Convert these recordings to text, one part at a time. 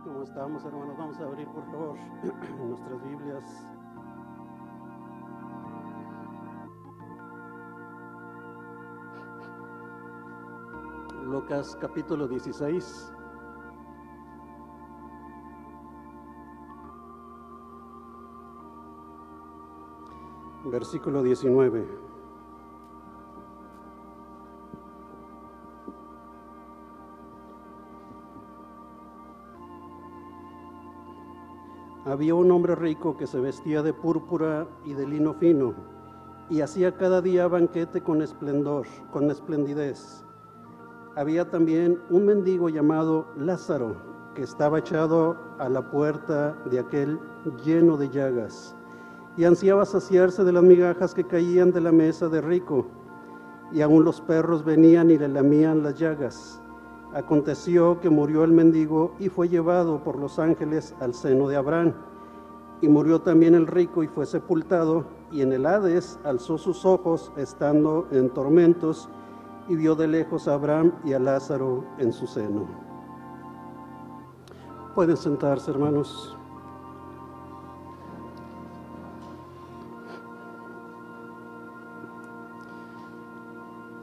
Así como estamos, hermanos, vamos a abrir por favor nuestras Biblias. Lucas capítulo 16. Versículo 19. Había un hombre rico que se vestía de púrpura y de lino fino y hacía cada día banquete con esplendor, con esplendidez. Había también un mendigo llamado Lázaro que estaba echado a la puerta de aquel lleno de llagas y ansiaba saciarse de las migajas que caían de la mesa de rico y aún los perros venían y le lamían las llagas. Aconteció que murió el mendigo y fue llevado por los ángeles al seno de Abraham. Y murió también el rico y fue sepultado, y en el Hades alzó sus ojos estando en tormentos, y vio de lejos a Abraham y a Lázaro en su seno. Pueden sentarse, hermanos.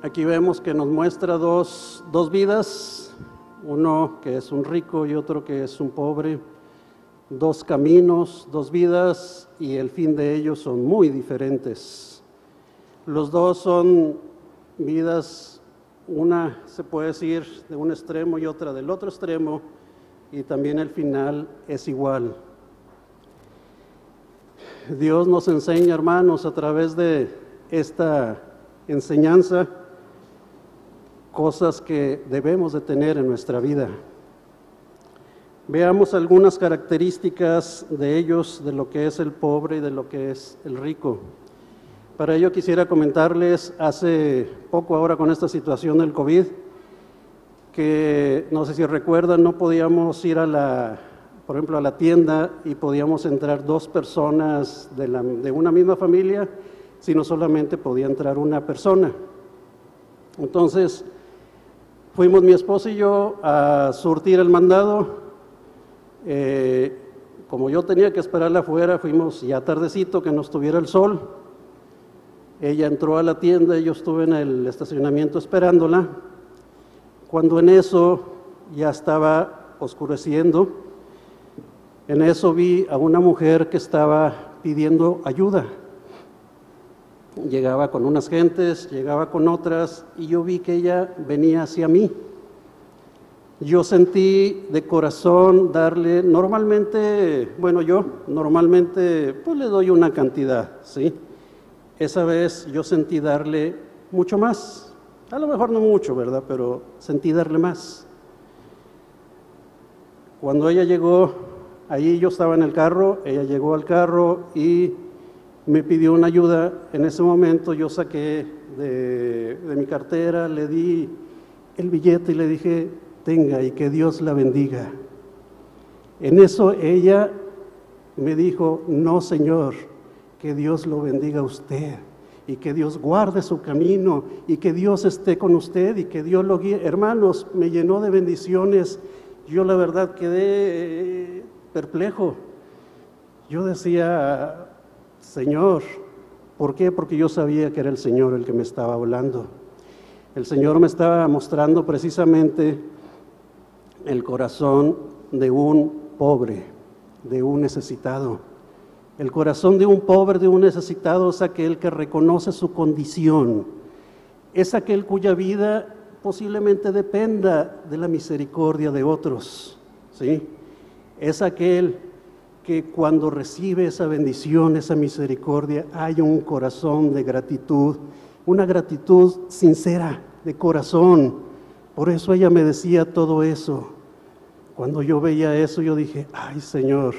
Aquí vemos que nos muestra dos, dos vidas, uno que es un rico y otro que es un pobre, dos caminos, dos vidas y el fin de ellos son muy diferentes. Los dos son vidas, una se puede decir de un extremo y otra del otro extremo y también el final es igual. Dios nos enseña, hermanos, a través de esta enseñanza, cosas que debemos de tener en nuestra vida. Veamos algunas características de ellos, de lo que es el pobre y de lo que es el rico. Para ello quisiera comentarles hace poco ahora con esta situación del COVID, que no sé si recuerdan, no podíamos ir a la, por ejemplo, a la tienda y podíamos entrar dos personas de, la, de una misma familia, sino solamente podía entrar una persona. Entonces, Fuimos mi esposo y yo a surtir el mandado. Eh, como yo tenía que esperarla afuera, fuimos ya tardecito que nos tuviera el sol. Ella entró a la tienda yo estuve en el estacionamiento esperándola. Cuando en eso ya estaba oscureciendo, en eso vi a una mujer que estaba pidiendo ayuda llegaba con unas gentes, llegaba con otras, y yo vi que ella venía hacia mí. Yo sentí de corazón darle, normalmente, bueno, yo normalmente pues le doy una cantidad, ¿sí? Esa vez yo sentí darle mucho más, a lo mejor no mucho, ¿verdad? Pero sentí darle más. Cuando ella llegó, ahí yo estaba en el carro, ella llegó al carro y me pidió una ayuda. En ese momento yo saqué de, mi cartera, le di el billete y le dije, tenga y que Dios la bendiga. En eso ella me dijo, no Señor, que Dios lo bendiga a usted y que Dios guarde su camino y que Dios esté con usted y que Dios lo guíe. Hermanos, me llenó de bendiciones. Yo la verdad quedé perplejo. Yo decía, Señor. ¿Por qué? Porque yo sabía que era el Señor el que me estaba hablando. El Señor me estaba mostrando precisamente el corazón de un pobre, de un necesitado. El corazón de un pobre, de un necesitado es aquel que reconoce su condición. Es aquel cuya vida posiblemente dependa de la misericordia de otros. ¿sí? Es aquel que cuando recibe esa bendición, esa misericordia, hay un corazón de gratitud, una gratitud sincera, de corazón. Por eso ella me decía todo eso. Cuando yo veía eso, yo dije, ay Señor,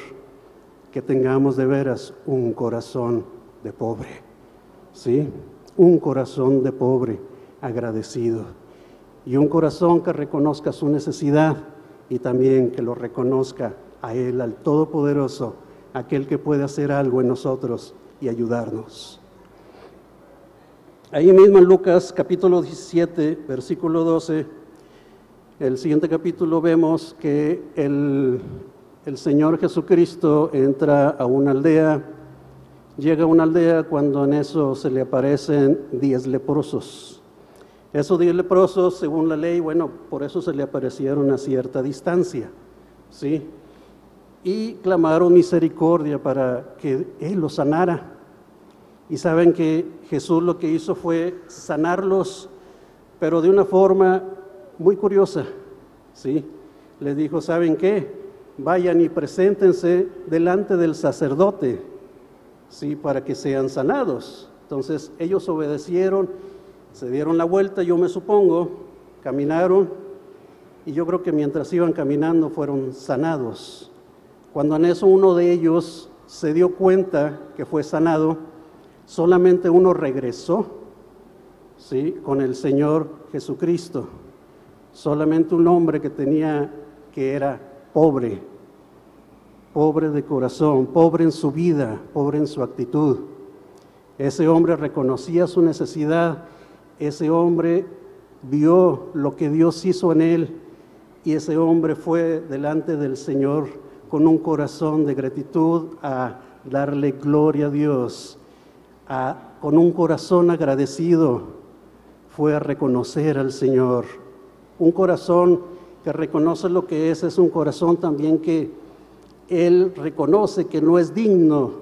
que tengamos de veras un corazón de pobre, ¿sí? Un corazón de pobre agradecido y un corazón que reconozca su necesidad y también que lo reconozca a Él, al Todopoderoso, aquel que puede hacer algo en nosotros y ayudarnos. Ahí mismo en Lucas capítulo 17, versículo 12, el siguiente capítulo vemos que el, el Señor Jesucristo entra a una aldea, llega a una aldea cuando en eso se le aparecen diez leprosos. Esos diez leprosos, según la ley, bueno, por eso se le aparecieron a cierta distancia, ¿sí? Y clamaron misericordia para que Él los sanara. Y saben que Jesús lo que hizo fue sanarlos, pero de una forma muy curiosa, ¿sí? Les dijo, ¿saben qué? Vayan y preséntense delante del sacerdote, ¿sí? Para que sean sanados. Entonces ellos obedecieron, se dieron la vuelta, yo me supongo, caminaron, y yo creo que mientras iban caminando fueron sanados. Cuando en eso uno de ellos se dio cuenta que fue sanado, solamente uno regresó, ¿sí? Con el Señor Jesucristo. Solamente un hombre que tenía, que era pobre, pobre de corazón, pobre en su vida, pobre en su actitud. Ese hombre reconocía su necesidad, ese hombre vio lo que Dios hizo en él y ese hombre fue delante del Señor con un corazón de gratitud a darle gloria a Dios con un corazón agradecido, fue a reconocer al Señor. Un corazón que reconoce lo que es, es un corazón también que Él reconoce que no es digno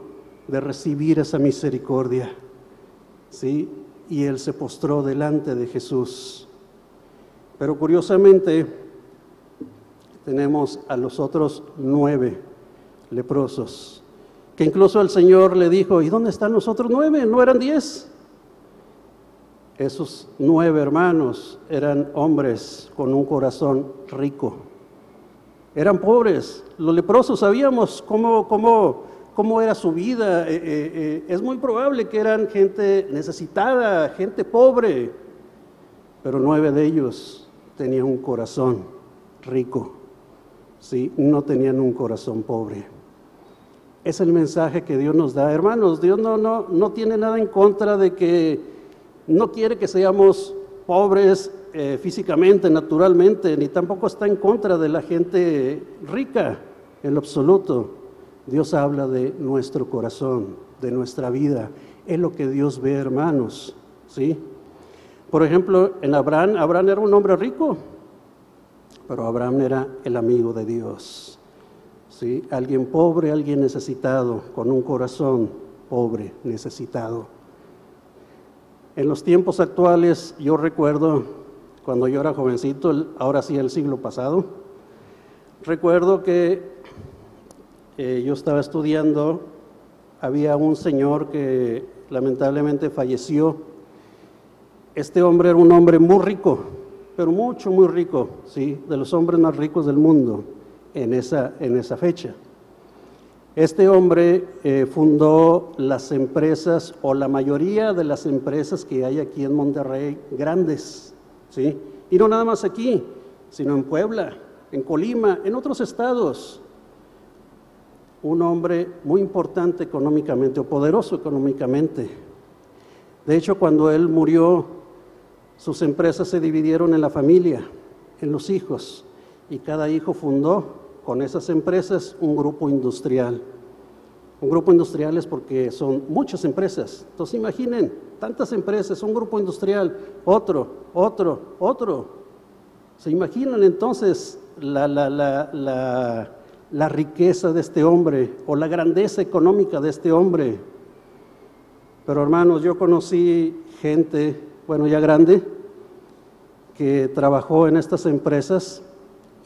de recibir esa misericordia. ¿Sí? Y Él se postró delante de Jesús. Pero curiosamente tenemos a los otros nueve leprosos que incluso el Señor le dijo, ¿y dónde están los otros nueve? ¿No eran diez? Esos nueve hermanos eran hombres con un corazón rico. Eran pobres. Los leprosos sabíamos cómo, cómo, cómo era su vida. Eh, eh, eh, es muy probable que eran gente necesitada, gente pobre. Pero nueve de ellos tenían un corazón rico. Sí, no tenían un corazón pobre. Es el mensaje que Dios nos da. Hermanos, Dios no, no, no tiene nada en contra de que no quiere que seamos pobres eh, físicamente, naturalmente, ni tampoco está en contra de la gente rica en absoluto. Dios habla de nuestro corazón, de nuestra vida. Es lo que Dios ve, hermanos. ¿sí? Por ejemplo, en Abraham, Abraham era un hombre rico, pero Abraham era el amigo de Dios. ¿sí? Alguien pobre, alguien necesitado, con un corazón pobre, necesitado. En los tiempos actuales, yo recuerdo cuando yo era jovencito, ahora sí el siglo pasado, recuerdo que eh, yo estaba estudiando, había un señor que lamentablemente falleció. Este hombre era un hombre muy rico, pero mucho, muy rico, ¿sí? de los hombres más ricos del mundo en esa, en esa fecha. Este hombre eh, fundó las empresas o la mayoría de las empresas que hay aquí en Monterrey grandes, ¿sí? Y no nada más aquí, sino en Puebla, en Colima, en otros estados. Un hombre muy importante económicamente o poderoso económicamente. De hecho, cuando él murió, sus empresas se dividieron en la familia, en los hijos, y cada hijo fundó con esas empresas un grupo industrial. Un grupo industrial es porque son muchas empresas. Entonces imaginen, tantas empresas, un grupo industrial, otro, otro, otro. ¿Se imaginan entonces la, la, la, la riqueza de este hombre o la grandeza económica de este hombre? Pero hermanos, yo conocí gente, bueno, ya grande, que trabajó en estas empresas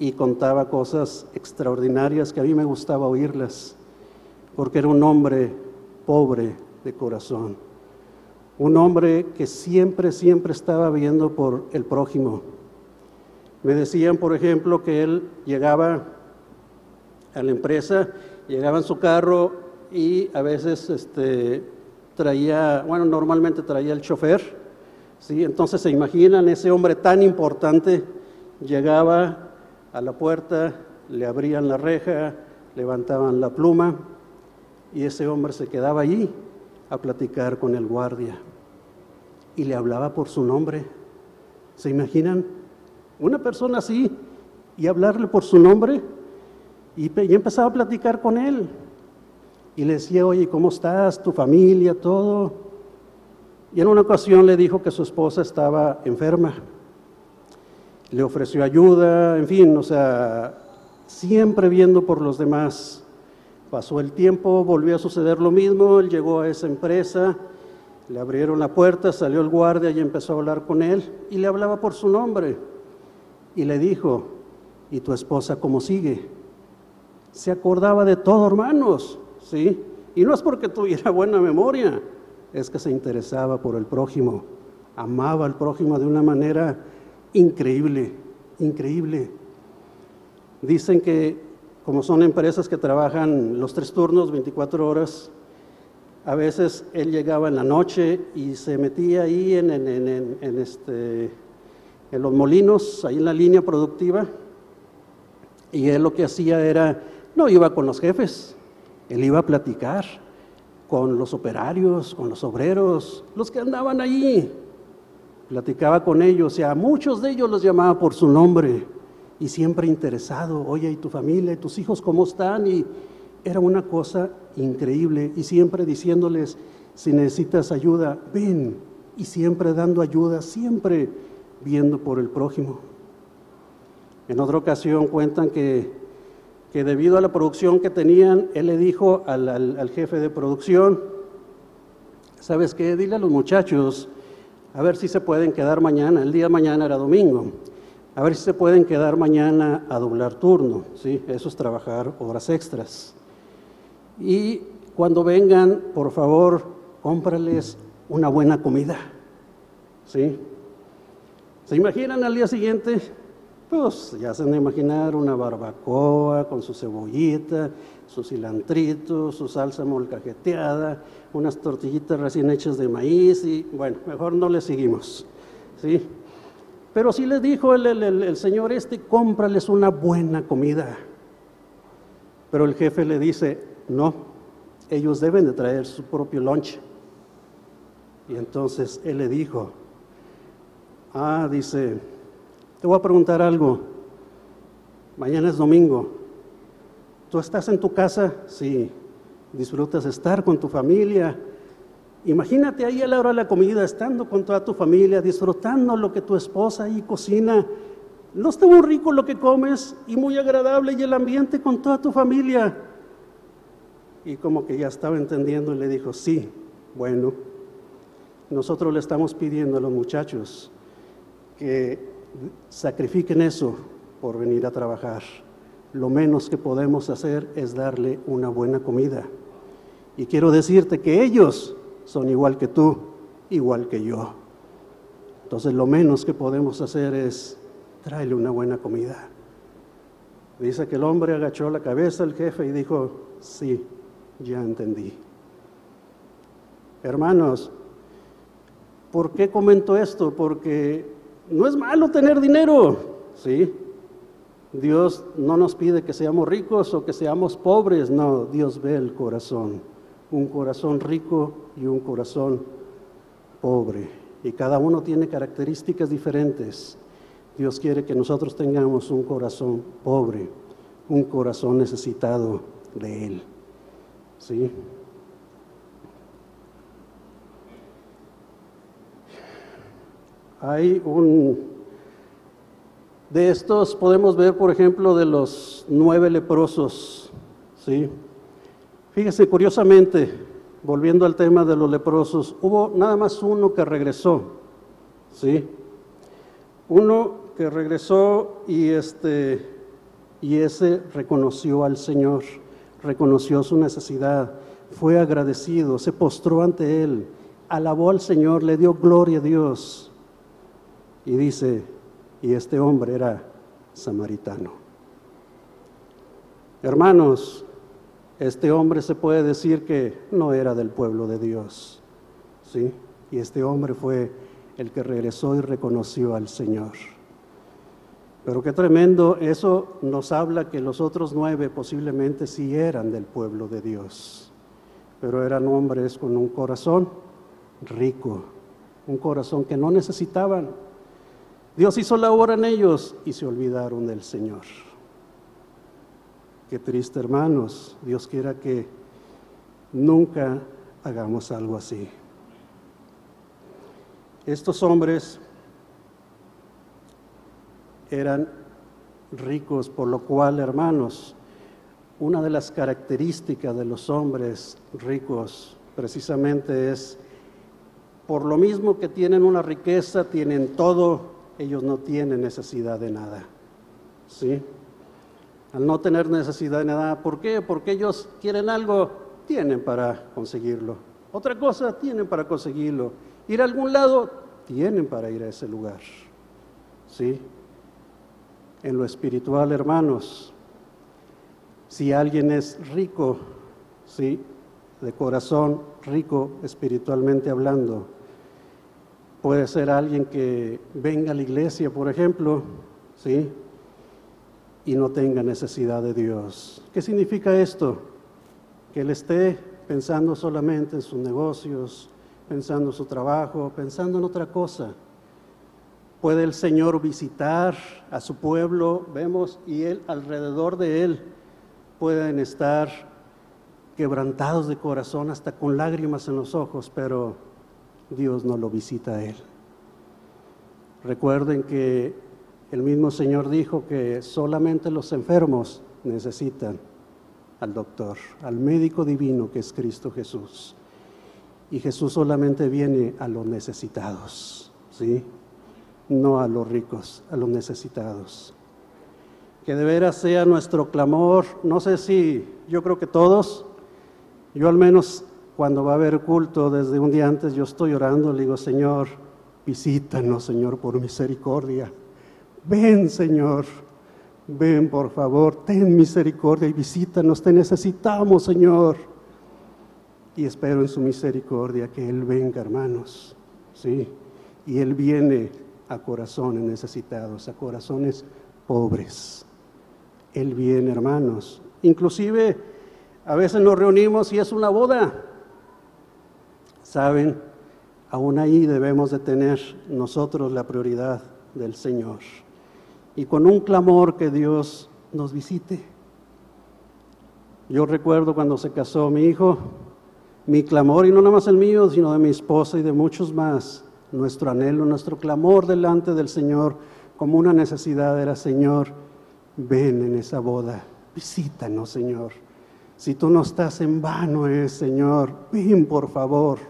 y contaba cosas extraordinarias que a mí me gustaba oírlas, porque era un hombre pobre de corazón, un hombre que siempre, siempre estaba viendo por el prójimo. Me decían, por ejemplo, que él llegaba a la empresa, llegaba en su carro y a veces este, traía, bueno, normalmente traía el chofer, ¿sí? Entonces se imaginan ese hombre tan importante, llegaba a la puerta, le abrían la reja, levantaban la pluma y ese hombre se quedaba allí a platicar con el guardia y le hablaba por su nombre. ¿Se imaginan? una persona así, y hablarle por su nombre. Y, y empezaba a platicar con él. Y le decía, oye, ¿cómo estás? ¿Tu familia? Todo. Y en una ocasión le dijo que su esposa estaba enferma. Le ofreció ayuda, en fin, o sea, siempre viendo por los demás. Pasó el tiempo, volvió a suceder lo mismo, él llegó a esa empresa, le abrieron la puerta, salió el guardia y empezó a hablar con él y le hablaba por su nombre. Y le dijo, ¿y tu esposa cómo sigue? Se acordaba de todo, hermanos, ¿sí? Y no es porque tuviera buena memoria, es que se interesaba por el prójimo, amaba al prójimo de una manera increíble, increíble. Dicen que como son empresas que trabajan los tres turnos, 24 horas, a veces él llegaba en la noche y se metía ahí en, este, en los molinos, ahí en la línea productiva, y él lo que hacía era, no iba con los jefes, él iba a platicar con los operarios, con los obreros, los que andaban allí. Platicaba con ellos y a muchos de ellos los llamaba por su nombre y siempre interesado, oye, ¿y tu familia, y tus hijos cómo están? Y era una cosa increíble y siempre diciéndoles, si necesitas ayuda, ven, y siempre dando ayuda, siempre viendo por el prójimo. En otra ocasión cuentan que, que debido a la producción que tenían, él le dijo al, al jefe de producción, ¿sabes qué? Dile a los muchachos, a ver si se pueden quedar mañana, el día de mañana era domingo, a ver si se pueden quedar mañana a doblar turno, ¿sí? Eso es trabajar horas extras. Y cuando vengan, por favor, cómprales una buena comida, ¿sí? ¿Se imaginan al día siguiente? Pues ya se van a imaginar una barbacoa con su cebollita, su cilantrito, su salsa molcajeteada, unas tortillitas recién hechas de maíz y bueno, mejor no le seguimos, ¿sí? Pero sí les dijo el, señor este, cómprales una buena comida. Pero el jefe le dice, no, ellos deben de traer su propio lunch. Y entonces él le dijo, ah, dice, te voy a preguntar algo, mañana es domingo, ¿tú estás en tu casa? Sí, disfrutas estar con tu familia, Imagínate ahí a la hora de la comida, estando con toda tu familia, disfrutando lo que tu esposa ahí cocina. ¿No está muy rico lo que comes y muy agradable y el ambiente con toda tu familia? Y como que ya estaba entendiendo y le dijo, sí, bueno, nosotros le estamos pidiendo a los muchachos que sacrifiquen eso por venir a trabajar. Lo menos que podemos hacer es darle una buena comida. Y quiero decirte que ellos son igual que tú, igual que yo. Entonces lo menos que podemos hacer es traerle una buena comida. Dice que el hombre agachó la cabeza al jefe y dijo, sí, ya entendí. Hermanos, ¿por qué comento esto? Porque no es malo tener dinero, ¿sí? Dios no nos pide que seamos ricos o que seamos pobres, no, Dios ve el corazón un corazón rico y un corazón pobre. Y cada uno tiene características diferentes. Dios quiere que nosotros tengamos un corazón pobre, un corazón necesitado de Él. ¿Sí? Hay un... De estos podemos ver, por ejemplo, de los nueve leprosos, ¿sí? Fíjese, curiosamente, volviendo al tema de los leprosos, hubo nada más uno que regresó, ¿sí? Uno que regresó y, este, y ese reconoció al Señor, reconoció su necesidad, fue agradecido, se postró ante Él, alabó al Señor, le dio gloria a Dios. Y dice, y este hombre era samaritano. Hermanos, este hombre se puede decir que no era del pueblo de Dios, ¿sí? Y este hombre fue el que regresó y reconoció al Señor. Pero qué tremendo, eso nos habla que los otros nueve posiblemente sí eran del pueblo de Dios, pero eran hombres con un corazón rico, un corazón que no necesitaban. Dios hizo la obra en ellos y se olvidaron del Señor. Qué triste, hermanos. Dios quiera que nunca hagamos algo así. Estos hombres eran ricos, por lo cual, hermanos, una de las características de los hombres ricos precisamente es, por lo mismo que tienen una riqueza, tienen todo, ellos no tienen necesidad de nada. ¿Sí? Al no tener necesidad de nada, ¿por qué? Porque ellos quieren algo, tienen para conseguirlo. Otra cosa, tienen para conseguirlo. Ir a algún lado, tienen para ir a ese lugar. ¿Sí? En lo espiritual, hermanos, si alguien es rico, ¿sí? De corazón rico espiritualmente hablando, puede ser alguien que venga a la iglesia, por ejemplo, ¿sí? Y no tenga necesidad de Dios. ¿Qué significa esto? Que él esté pensando solamente en sus negocios, pensando en su trabajo, pensando en otra cosa puede el Señor visitar a su pueblo, vemos, y él alrededor de él pueden estar quebrantados de corazón, hasta con lágrimas en los ojos, pero Dios no lo visita a él. Recuerden que el mismo Señor dijo que solamente los enfermos necesitan al doctor, al médico divino que es Cristo Jesús. Y Jesús solamente viene a los necesitados, ¿sí? no a los ricos, a los necesitados. Que de veras sea nuestro clamor, no sé si, yo creo que todos, yo al menos cuando va a haber culto desde un día antes, yo estoy orando, le digo, Señor, visítanos, Señor, por misericordia. Ven, Señor, ven, por favor, ten misericordia y visítanos, te necesitamos, Señor. Y espero en su misericordia que Él venga, hermanos, ¿sí? Y Él viene a corazones necesitados, a corazones pobres. Él viene, hermanos. Inclusive a veces nos reunimos y es una boda. Saben, aún ahí debemos de tener nosotros la prioridad del Señor. Y con un clamor que Dios nos visite. Yo recuerdo cuando se casó mi hijo, mi clamor, y no nada más el mío, sino de mi esposa y de muchos más, nuestro anhelo, nuestro clamor delante del Señor como una necesidad era, Señor, ven en esa boda, visítanos, Señor. Si tú no estás en vano, es, Señor, ven por favor.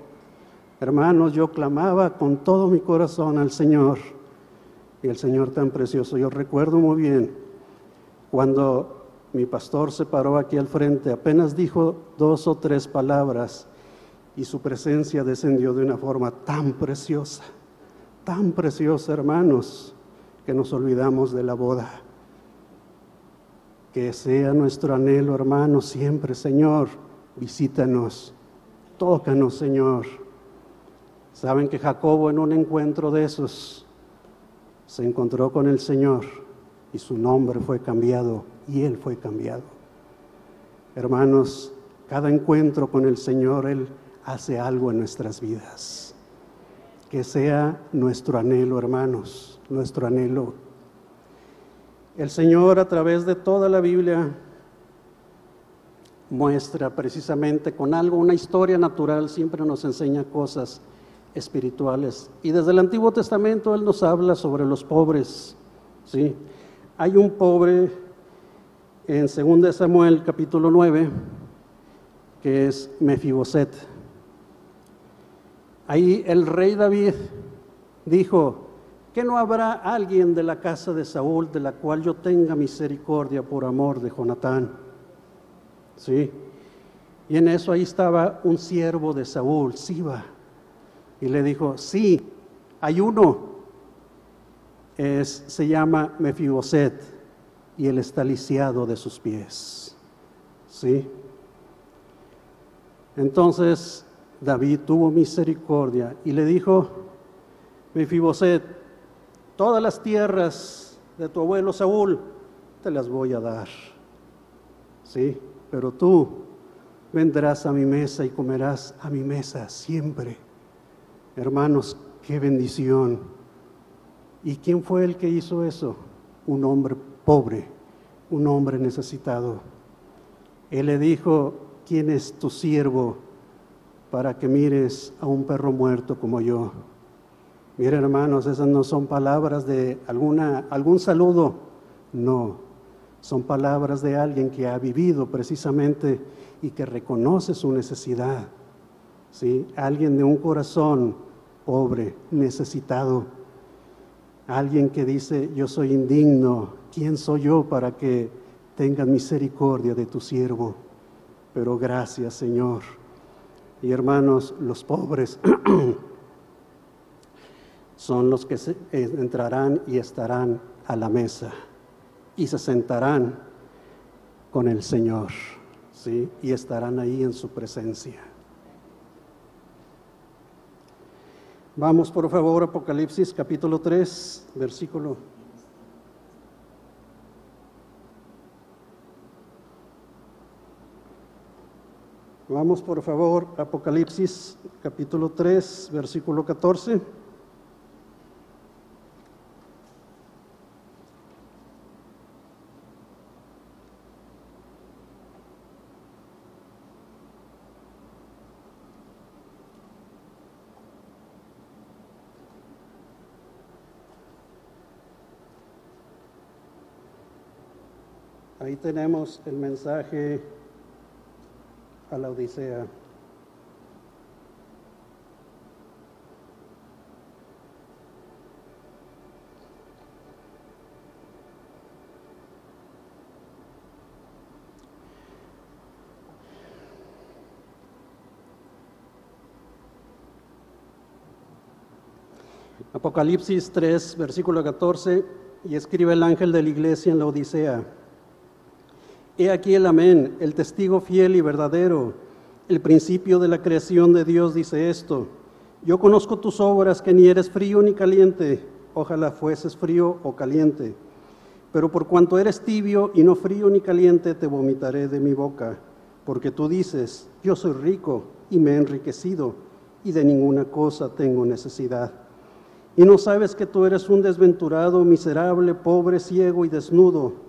Hermanos, yo clamaba con todo mi corazón al Señor y el Señor tan precioso. Yo recuerdo muy bien cuando mi pastor se paró aquí al frente, apenas dijo dos o tres palabras y su presencia descendió de una forma tan preciosa, tan preciosa, hermanos, que nos olvidamos de la boda. Que sea nuestro anhelo, hermanos, siempre, Señor, visítanos, tócanos, Señor. Saben que Jacobo en un encuentro de esos se encontró con el Señor y su nombre fue cambiado y él fue cambiado. Hermanos, cada encuentro con el Señor, Él hace algo en nuestras vidas. Que sea nuestro anhelo, hermanos, nuestro anhelo. El Señor a través de toda la Biblia muestra precisamente con algo, una historia natural, siempre nos enseña cosas espirituales. Y desde el Antiguo Testamento Él nos habla sobre los pobres. ¿sí? Hay un pobre en 2 Samuel capítulo 9 que es Mefiboset. Ahí el rey David dijo, que no habrá alguien de la casa de Saúl de la cual yo tenga misericordia por amor de Jonatán. ¿Sí? Y en eso ahí estaba un siervo de Saúl, Siba, y le dijo, sí, hay uno, es, se llama Mefiboset, y él está lisiado de sus pies. ¿Sí? Entonces David tuvo misericordia y le dijo, Mefiboset, todas las tierras de tu abuelo Saúl te las voy a dar. Sí, pero tú vendrás a mi mesa y comerás a mi mesa siempre. Hermanos, qué bendición ¿Y quién fue el que hizo eso? Un hombre pobre, un hombre necesitado. Él le dijo, ¿quién es tu siervo para que mires a un perro muerto como yo? Miren hermanos, esas no son palabras de alguna, algún saludo, no, son palabras de alguien que ha vivido precisamente y que reconoce su necesidad. ¿sí? Alguien de un corazón pobre, necesitado. Alguien que dice, yo soy indigno, ¿quién soy yo para que tengas misericordia de tu siervo? Pero gracias Señor. Y hermanos, los pobres son los que entrarán y estarán a la mesa y se sentarán con el Señor, ¿sí? Y estarán ahí en su presencia. Vamos por favor, Apocalipsis capítulo 3, versículo Vamos por favor, Apocalipsis capítulo 3, versículo 14. Ahí tenemos el mensaje a la Odisea. Apocalipsis 3, versículo 14, y escribe el ángel de la iglesia en la Odisea. He aquí el amén, el testigo fiel y verdadero, el principio de la creación de Dios dice esto. Yo conozco tus obras, que ni eres frío ni caliente, ojalá fueses frío o caliente. Pero por cuanto eres tibio y no frío ni caliente, te vomitaré de mi boca. Porque tú dices, yo soy rico y me he enriquecido, y de ninguna cosa tengo necesidad. Y no sabes que tú eres un desventurado, miserable, pobre, ciego y desnudo.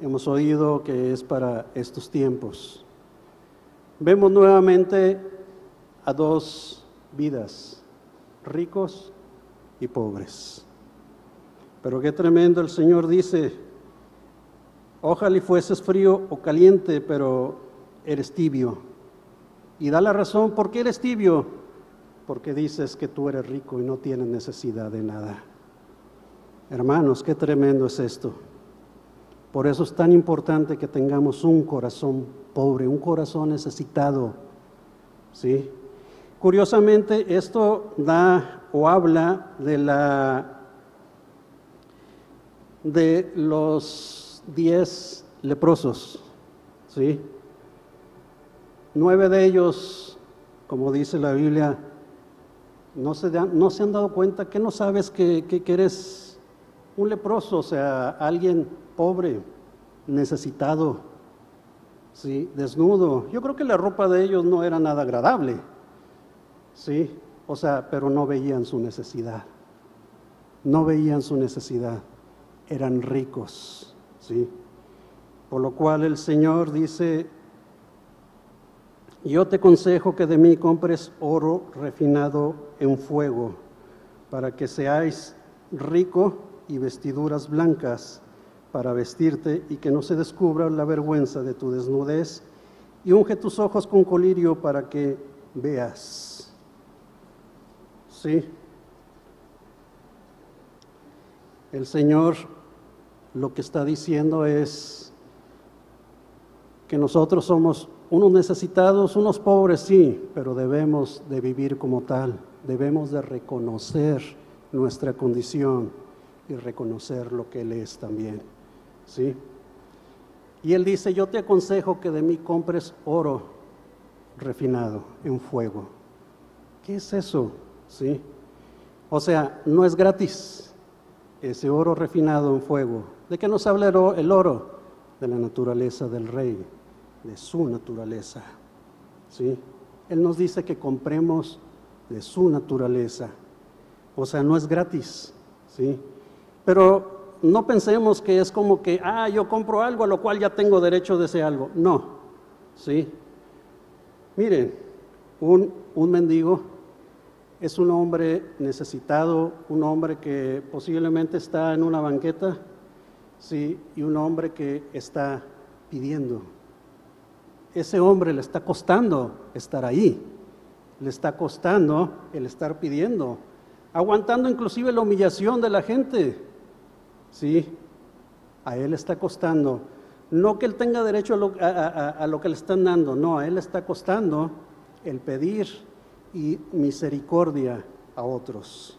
hemos oído que es para estos tiempos. Vemos nuevamente a dos vidas, ricos y pobres. Pero qué tremendo el Señor dice, ojalá y fueses frío o caliente, pero eres tibio. Y da la razón, ¿por qué eres tibio? Porque dices que tú eres rico y no tienes necesidad de nada. Hermanos, qué tremendo es esto. Por eso es tan importante que tengamos un corazón pobre, un corazón necesitado. ¿sí? Curiosamente, esto da o habla de la de los diez leprosos, ¿sí? Nueve de ellos, como dice la Biblia, no se, no se han dado cuenta que no sabes que, que eres un leproso, o sea, alguien pobre, necesitado, ¿sí? desnudo. Yo creo que la ropa de ellos no era nada agradable, ¿sí? O sea, pero no veían su necesidad. No veían su necesidad. Eran ricos, ¿sí? Por lo cual el Señor dice, yo te aconsejo que de mí compres oro refinado en fuego, para que seáis rico y vestiduras blancas para vestirte y que no se descubra la vergüenza de tu desnudez, y unge tus ojos con colirio para que veas. Sí. El Señor lo que está diciendo es que nosotros somos unos necesitados, unos pobres, sí, pero debemos de vivir como tal, debemos de reconocer nuestra condición y reconocer lo que Él es también. ¿Sí? Y Él dice, yo te aconsejo que de mí compres oro refinado en fuego. ¿Qué es eso? ¿Sí? O sea, no es gratis ese oro refinado en fuego. ¿De qué nos habla el oro? De la naturaleza del rey, de su naturaleza. ¿Sí? Él nos dice que compremos de su naturaleza. O sea, no es gratis, ¿sí? Pero no pensemos que es como que, ah, yo compro algo a lo cual ya tengo derecho de ese algo. No, ¿sí? Miren, un, un mendigo es un hombre necesitado, un hombre que posiblemente está en una banqueta, ¿sí? Y un hombre que está pidiendo. Ese hombre le está costando estar ahí, le está costando el estar pidiendo, aguantando inclusive la humillación de la gente. Sí, a él está costando. No que él tenga derecho a lo, a lo, que le están dando, no, a él está costando el pedir y misericordia a otros.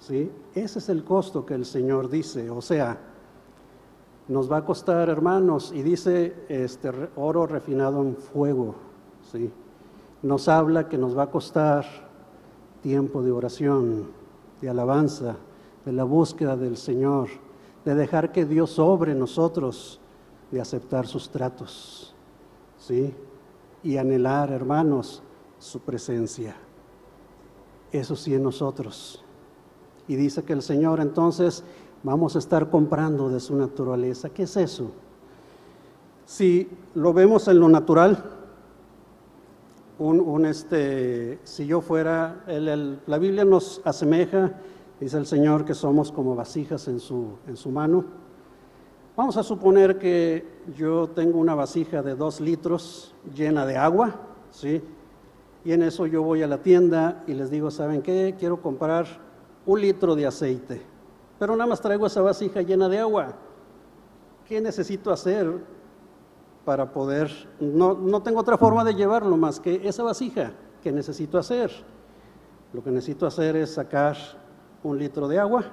¿Sí? Ese es el costo que el Señor dice. O sea, nos va a costar, hermanos, y dice este oro refinado en fuego. ¿Sí? nos habla que nos va a costar tiempo de oración, de alabanza, de la búsqueda del Señor, de dejar que Dios obre en nosotros, de aceptar sus tratos, ¿sí? Y anhelar, hermanos, su presencia. Eso sí en nosotros. Y dice que el Señor entonces vamos a estar comprando de su naturaleza. ¿Qué es eso? Si lo vemos en lo natural, un, este, si yo fuera, la Biblia nos asemeja, dice el Señor, que somos como vasijas en su, mano. Vamos a suponer que yo tengo una vasija de dos litros llena de agua, ¿sí? Y en eso yo voy a la tienda y les digo, ¿saben qué? Quiero comprar un litro de aceite, pero nada más traigo esa vasija llena de agua. ¿Qué necesito hacer? para poder, no, no tengo otra forma de llevarlo más que esa vasija que necesito hacer. Lo que necesito hacer es sacar un litro de agua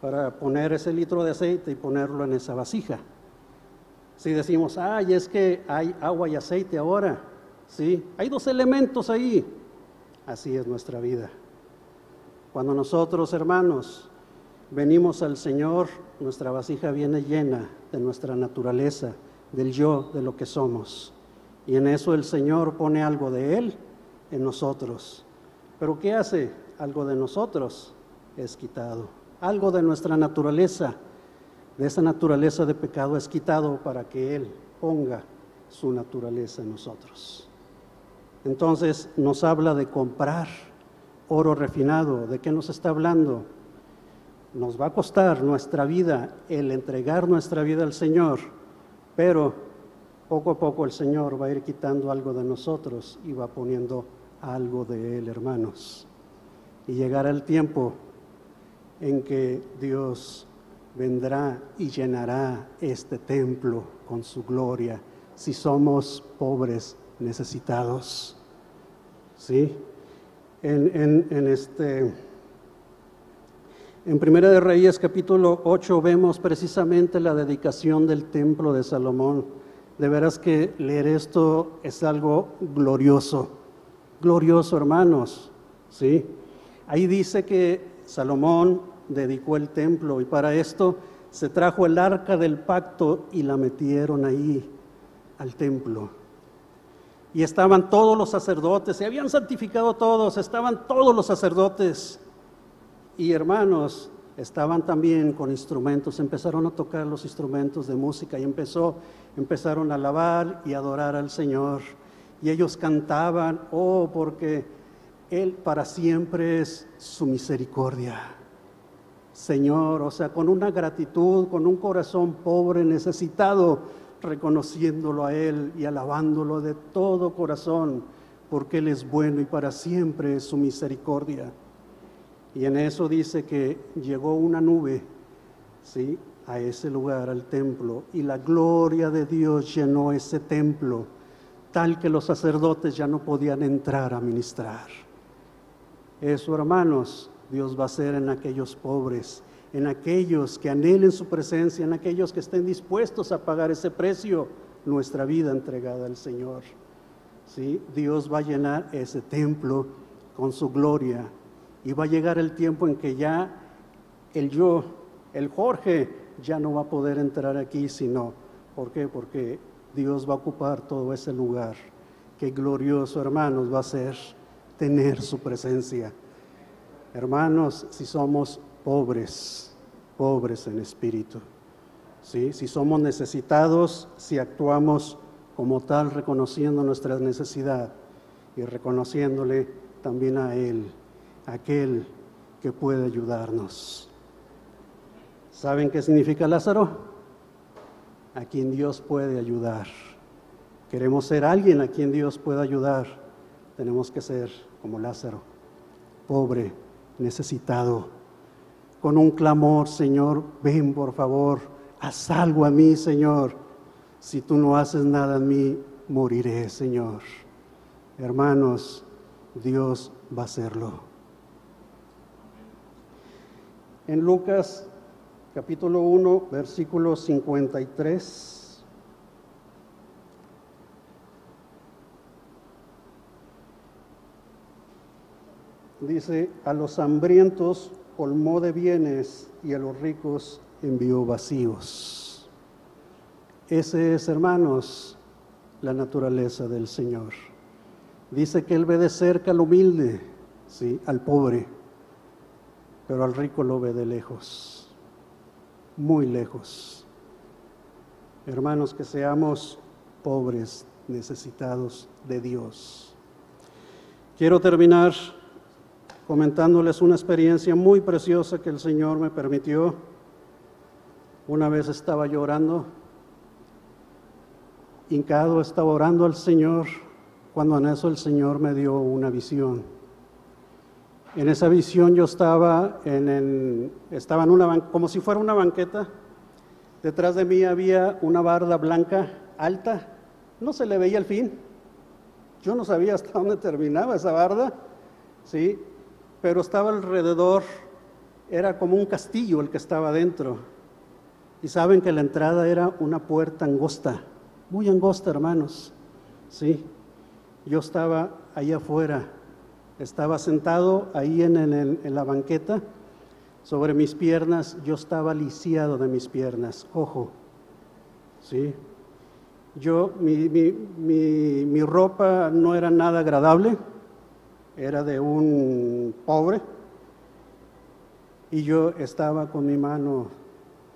para poner ese litro de aceite y ponerlo en esa vasija. Si decimos, ay, es que hay agua y aceite ahora, ¿sí? Hay dos elementos ahí. Así es nuestra vida. Cuando nosotros, hermanos, venimos al Señor, nuestra vasija viene llena de nuestra naturaleza, del yo, de lo que somos. Y en eso el Señor pone algo de Él en nosotros. Pero ¿qué hace? Algo de nosotros es quitado. Algo de nuestra naturaleza, de esa naturaleza de pecado es quitado para que Él ponga su naturaleza en nosotros. Entonces nos habla de comprar oro refinado. ¿De qué nos está hablando? Nos va a costar nuestra vida el entregar nuestra vida al Señor pero poco a poco el Señor va a ir quitando algo de nosotros y va poniendo algo de Él, hermanos. Y llegará el tiempo en que Dios vendrá y llenará este templo con su gloria si somos pobres, necesitados. ¿Sí? En, en este en Primera de Reyes capítulo 8 vemos precisamente la dedicación del templo de Salomón. De veras que leer esto es algo glorioso, glorioso hermanos, ¿sí? Ahí dice que Salomón dedicó el templo y para esto se trajo el arca del pacto y la metieron ahí al templo. Y estaban todos los sacerdotes, se habían santificado todos, estaban todos los sacerdotes y hermanos estaban también con instrumentos, empezaron a tocar los instrumentos de música y empezó, empezaron a alabar y adorar al Señor. Y ellos cantaban, oh, porque Él para siempre es su misericordia. Señor, o sea, con una gratitud, con un corazón pobre, necesitado, reconociéndolo a Él y alabándolo de todo corazón, porque Él es bueno y para siempre es su misericordia. Y en eso dice que llegó una nube, ¿sí? A ese lugar, al templo, y la gloria de Dios llenó ese templo, tal que los sacerdotes ya no podían entrar a ministrar. Eso, hermanos, Dios va a hacer en aquellos pobres, en aquellos que anhelen su presencia, en aquellos que estén dispuestos a pagar ese precio, nuestra vida entregada al Señor. ¿Sí? Dios va a llenar ese templo con su gloria y va a llegar el tiempo en que ya el yo, el Jorge, ya no va a poder entrar aquí, sino, ¿por qué? Porque Dios va a ocupar todo ese lugar. Qué glorioso, hermanos, va a ser tener su presencia. Hermanos, si somos pobres, pobres en espíritu, ¿sí? si somos necesitados, si actuamos como tal, reconociendo nuestra necesidad y reconociéndole también a Él, aquel que puede ayudarnos. ¿Saben qué significa Lázaro? A quien Dios puede ayudar. Queremos ser alguien a quien Dios pueda ayudar. Tenemos que ser como Lázaro, pobre, necesitado, con un clamor, Señor, ven por favor, haz algo a mí, Señor. Si tú no haces nada en mí, moriré, Señor. Hermanos, Dios va a hacerlo. En Lucas capítulo 1, versículo 53. Dice, a los hambrientos colmó de bienes y a los ricos envió vacíos. Ese es, hermanos, la naturaleza del Señor. Dice que Él ve de cerca al humilde, ¿sí? al pobre, pero al rico lo ve de lejos muy lejos. Hermanos, que seamos pobres, necesitados de Dios. Quiero terminar comentándoles una experiencia muy preciosa que el Señor me permitió. Una vez estaba llorando, hincado, estaba orando al Señor, cuando en eso el Señor me dio una visión. En esa visión yo estaba en, estaba en una como si fuera una banqueta. Detrás de mí había una barda blanca alta. No se le veía el fin. Yo no sabía hasta dónde terminaba esa barda, sí, pero estaba alrededor. Era como un castillo el que estaba dentro. Y saben que la entrada era una puerta angosta, muy angosta, hermanos. Sí, yo estaba ahí afuera estaba sentado ahí en, la banqueta, sobre mis piernas, yo estaba lisiado de mis piernas, ojo, ¿sí? Yo, mi, mi, ropa no era nada agradable, era de un pobre, y yo estaba con mi mano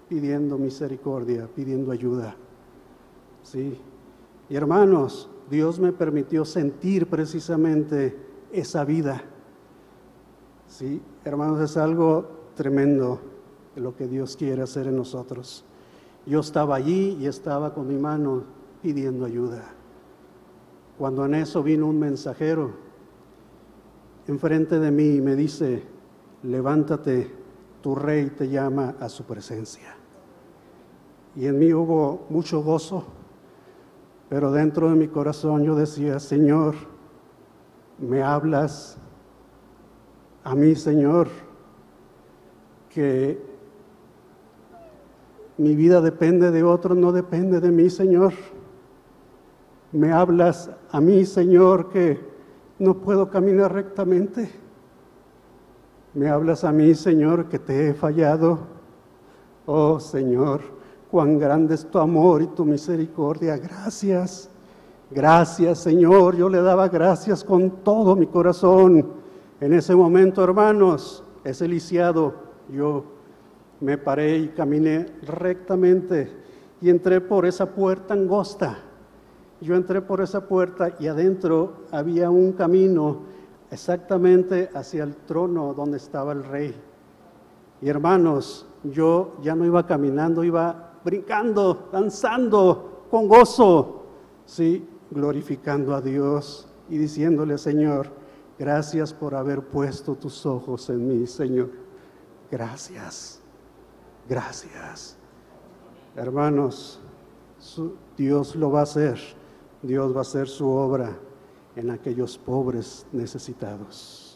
pidiendo misericordia, pidiendo ayuda, ¿sí? Y hermanos, Dios me permitió sentir precisamente esa vida. Sí, hermanos, es algo tremendo lo que Dios quiere hacer en nosotros. Yo estaba allí y estaba con mi mano pidiendo ayuda. Cuando en eso vino un mensajero enfrente de mí y me dice, levántate, tu rey te llama a su presencia. Y en mí hubo mucho gozo, pero dentro de mi corazón yo decía, Señor, me hablas a mí, Señor, que mi vida depende de otro, no depende de mí, Señor. Me hablas a mí, Señor, que no puedo caminar rectamente. Me hablas a mí, Señor, que te he fallado. Oh, Señor, cuán grande es tu amor y tu misericordia. Gracias. Gracias, Señor. Yo le daba gracias con todo mi corazón. En ese momento, hermanos, ese lisiado, yo me paré y caminé rectamente y entré por esa puerta angosta. Yo entré por esa puerta y adentro había un camino exactamente hacia el trono donde estaba el rey. Y hermanos, yo ya no iba caminando, iba brincando, danzando con gozo. Sí, glorificando a Dios y diciéndole, Señor, gracias por haber puesto tus ojos en mí, Señor. Gracias, gracias. Hermanos, Dios lo va a hacer. Dios va a hacer su obra en aquellos pobres necesitados.